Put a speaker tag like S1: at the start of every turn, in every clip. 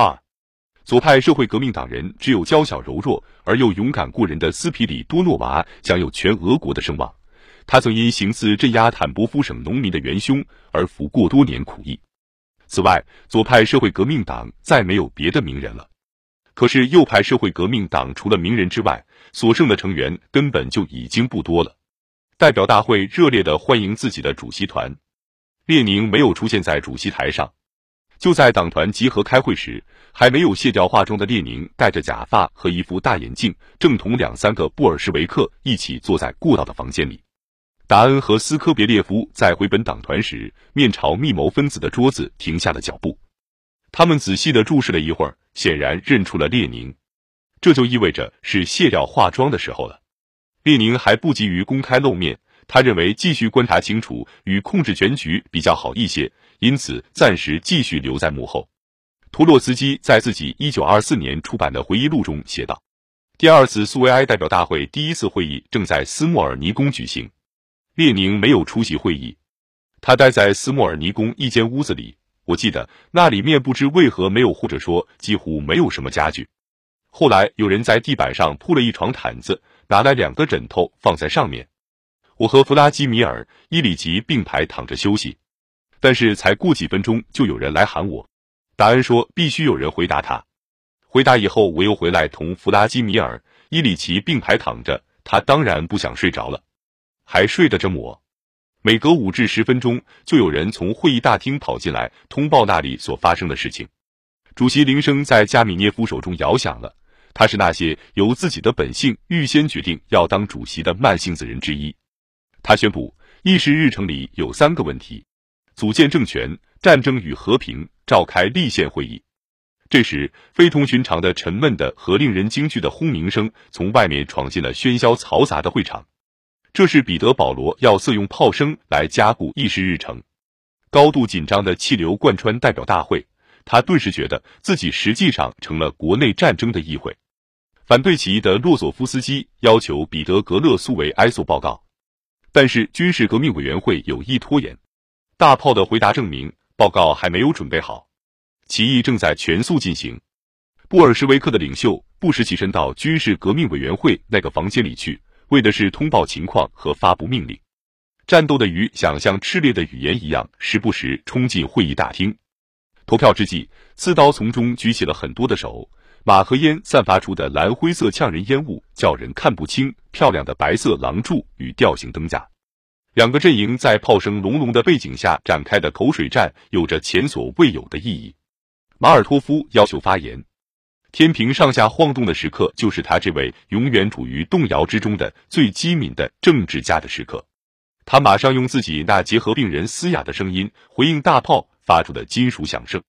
S1: 二，左派社会革命党人只有娇小柔弱而又勇敢过人的斯皮里多诺娃享有全俄国的声望。他曾因行刺镇压坦波夫省农民的元凶而服过多年苦役。此外，左派社会革命党再没有别的名人了。可是，右派社会革命党除了名人之外，所剩的成员根本就已经不多了。代表大会热烈的欢迎自己的主席团，列宁没有出现在主席台上。就在党团集合开会时，还没有卸掉化妆的列宁戴着假发和一副大眼镜，正同两三个布尔什维克一起坐在过道的房间里。达恩和斯科别列夫在回本党团时，面朝密谋分子的桌子停下了脚步。他们仔细的注视了一会儿，显然认出了列宁，这就意味着是卸掉化妆的时候了。列宁还不急于公开露面，他认为继续观察清楚与控制全局比较好一些，因此暂时继续留在幕后。托洛茨基在自己一九二四年出版的回忆录中写道：“第二次苏维埃代表大会第一次会议正在斯莫尔尼宫举行。”列宁没有出席会议，他待在斯莫尔尼宫一间屋子里。我记得那里面不知为何没有，或者说几乎没有什么家具。后来有人在地板上铺了一床毯子，拿来两个枕头放在上面。我和弗拉基米尔·伊里奇并排躺着休息，但是才过几分钟就有人来喊我。达恩说必须有人回答他。回答以后，我又回来同弗拉基米尔·伊里奇并排躺着。他当然不想睡着了。还睡得着我。每隔五至十分钟，就有人从会议大厅跑进来通报那里所发生的事情。主席铃声在加米涅夫手中摇响了。他是那些由自己的本性预先决定要当主席的慢性子人之一。他宣布议事日程里有三个问题：组建政权、战争与和平、召开立宪会议。这时，非同寻常的沉闷的和令人惊惧的轰鸣声从外面闯进了喧嚣嘈杂的会场。这是彼得·保罗要色用炮声来加固议事日程，高度紧张的气流贯穿代表大会，他顿时觉得自己实际上成了国内战争的议会。反对起义的洛佐夫斯基要求彼得·格勒苏维埃做报告，但是军事革命委员会有意拖延。大炮的回答证明报告还没有准备好，起义正在全速进行。布尔什维克的领袖不时起身到军事革命委员会那个房间里去。为的是通报情况和发布命令，战斗的鱼想像炽烈的语言一样，时不时冲进会议大厅。投票之际，刺刀从中举起了很多的手，马和烟散发出的蓝灰色呛人烟雾，叫人看不清漂亮的白色廊柱与吊形灯架。两个阵营在炮声隆隆的背景下展开的口水战，有着前所未有的意义。马尔托夫要求发言。天平上下晃动的时刻，就是他这位永远处于动摇之中的最机敏的政治家的时刻。他马上用自己那结合病人嘶哑的声音回应大炮发出的金属响声。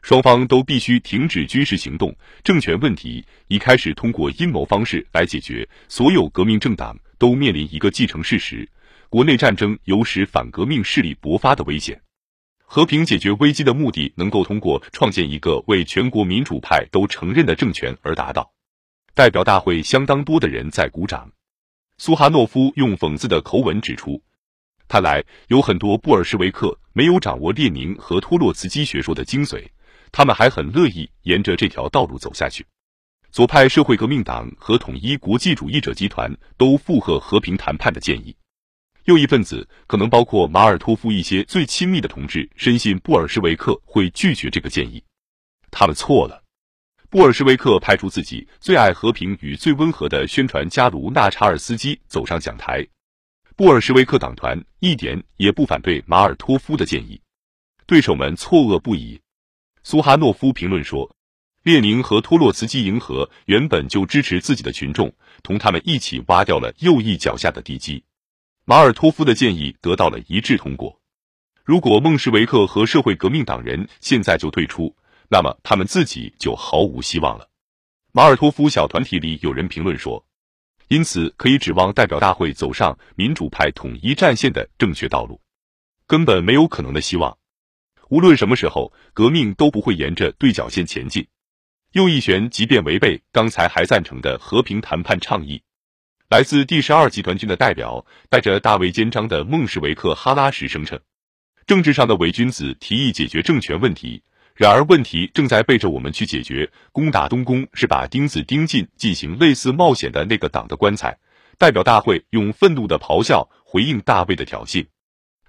S1: 双方都必须停止军事行动，政权问题已开始通过阴谋方式来解决。所有革命政党都面临一个既成事实：国内战争有使反革命势力勃发的危险。和平解决危机的目的能够通过创建一个为全国民主派都承认的政权而达到。代表大会相当多的人在鼓掌。苏哈诺夫用讽刺的口吻指出：“看来有很多布尔什维克没有掌握列宁和托洛茨基学说的精髓，他们还很乐意沿着这条道路走下去。”左派社会革命党和统一国际主义者集团都附和和平谈判的建议。右翼分子可能包括马尔托夫一些最亲密的同志，深信布尔什维克会拒绝这个建议。他们错了。布尔什维克派出自己最爱和平与最温和的宣传家卢纳查尔斯基走上讲台。布尔什维克党团一点也不反对马尔托夫的建议。对手们错愕不已。苏哈诺夫评论说：“列宁和托洛茨基迎合原本就支持自己的群众，同他们一起挖掉了右翼脚下的地基。”马尔托夫的建议得到了一致通过。如果孟什维克和社会革命党人现在就退出，那么他们自己就毫无希望了。马尔托夫小团体里有人评论说：“因此可以指望代表大会走上民主派统一战线的正确道路，根本没有可能的希望。无论什么时候，革命都不会沿着对角线前进。”右翼旋即便违背刚才还赞成的和平谈判倡议。来自第十二集团军的代表带着大卫肩章的孟什维克哈拉什声称：“政治上的伪君子提议解决政权问题，然而，问题正在背着我们去解决。攻打东宫是把钉子钉进进行类似冒险的那个党的棺材。代表大会用愤怒的咆哮回应大卫的挑衅。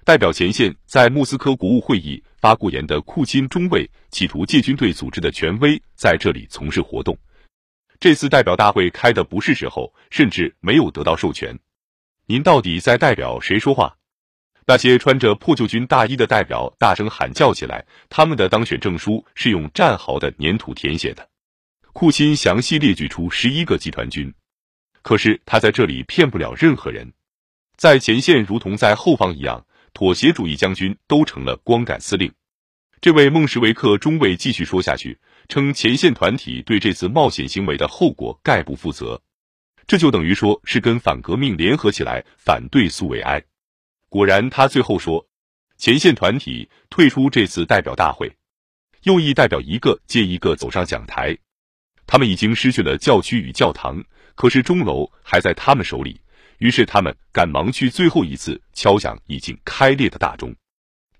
S1: 代表前线在莫斯科国务会议发过言的库钦中尉，企图借军队组织的权威在这里从事活动。这次代表大会开的不是时候，甚至没有得到授权。您到底在代表谁说话？那些穿着破旧军大衣的代表大声喊叫起来。他们的当选证书是用战壕的粘土填写的。库钦详细列举出十一个集团军，可是他在这里骗不了任何人。在前线如同在后方一样。妥协主义将军都成了光杆司令。这位孟什维克中尉继续说下去，称前线团体对这次冒险行为的后果概不负责，这就等于说是跟反革命联合起来反对苏维埃。果然，他最后说，前线团体退出这次代表大会，右翼代表一个接一个走上讲台，他们已经失去了教区与教堂，可是钟楼还在他们手里。于是他们赶忙去最后一次敲响已经开裂的大钟，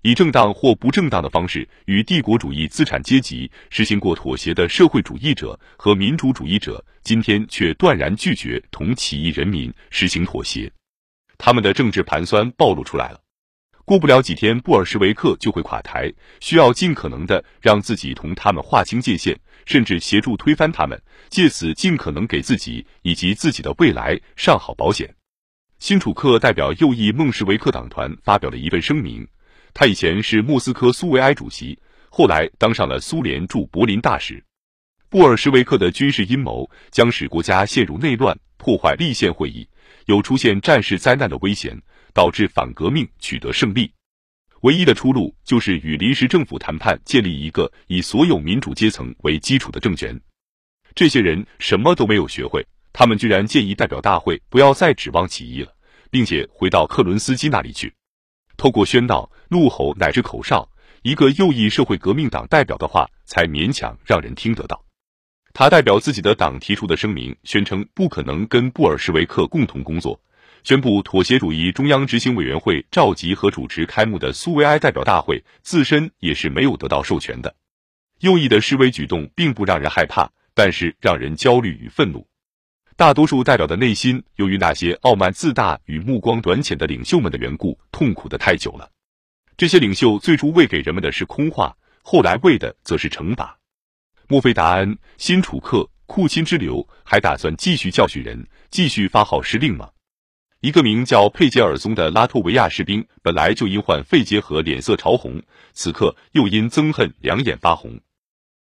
S1: 以正当或不正当的方式与帝国主义资产阶级实行过妥协的社会主义者和民主主义者，今天却断然拒绝同起义人民实行妥协。他们的政治盘算暴露出来了。过不了几天，布尔什维克就会垮台，需要尽可能的让自己同他们划清界限，甚至协助推翻他们，借此尽可能给自己以及自己的未来上好保险。辛楚克代表右翼孟什维克党团发表了一份声明。他以前是莫斯科苏维埃主席，后来当上了苏联驻柏林大使。布尔什维克的军事阴谋将使国家陷入内乱，破坏立宪会议，有出现战事灾难的危险，导致反革命取得胜利。唯一的出路就是与临时政府谈判，建立一个以所有民主阶层为基础的政权。这些人什么都没有学会。他们居然建议代表大会不要再指望起义了，并且回到克伦斯基那里去。透过喧闹、怒吼乃至口哨，一个右翼社会革命党代表的话才勉强让人听得到。他代表自己的党提出的声明，宣称不可能跟布尔什维克共同工作，宣布妥协主义中央执行委员会召集和主持开幕的苏维埃代表大会自身也是没有得到授权的。右翼的示威举动并不让人害怕，但是让人焦虑与愤怒。大多数代表的内心，由于那些傲慢自大与目光短浅的领袖们的缘故，痛苦的太久了。这些领袖最初喂给人们的是空话，后来喂的则是惩罚。墨菲达恩、辛楚克、库钦之流还打算继续教训人，继续发号施令吗？一个名叫佩杰尔松的拉脱维亚士兵，本来就因患肺结核脸色潮红，此刻又因憎恨两眼发红。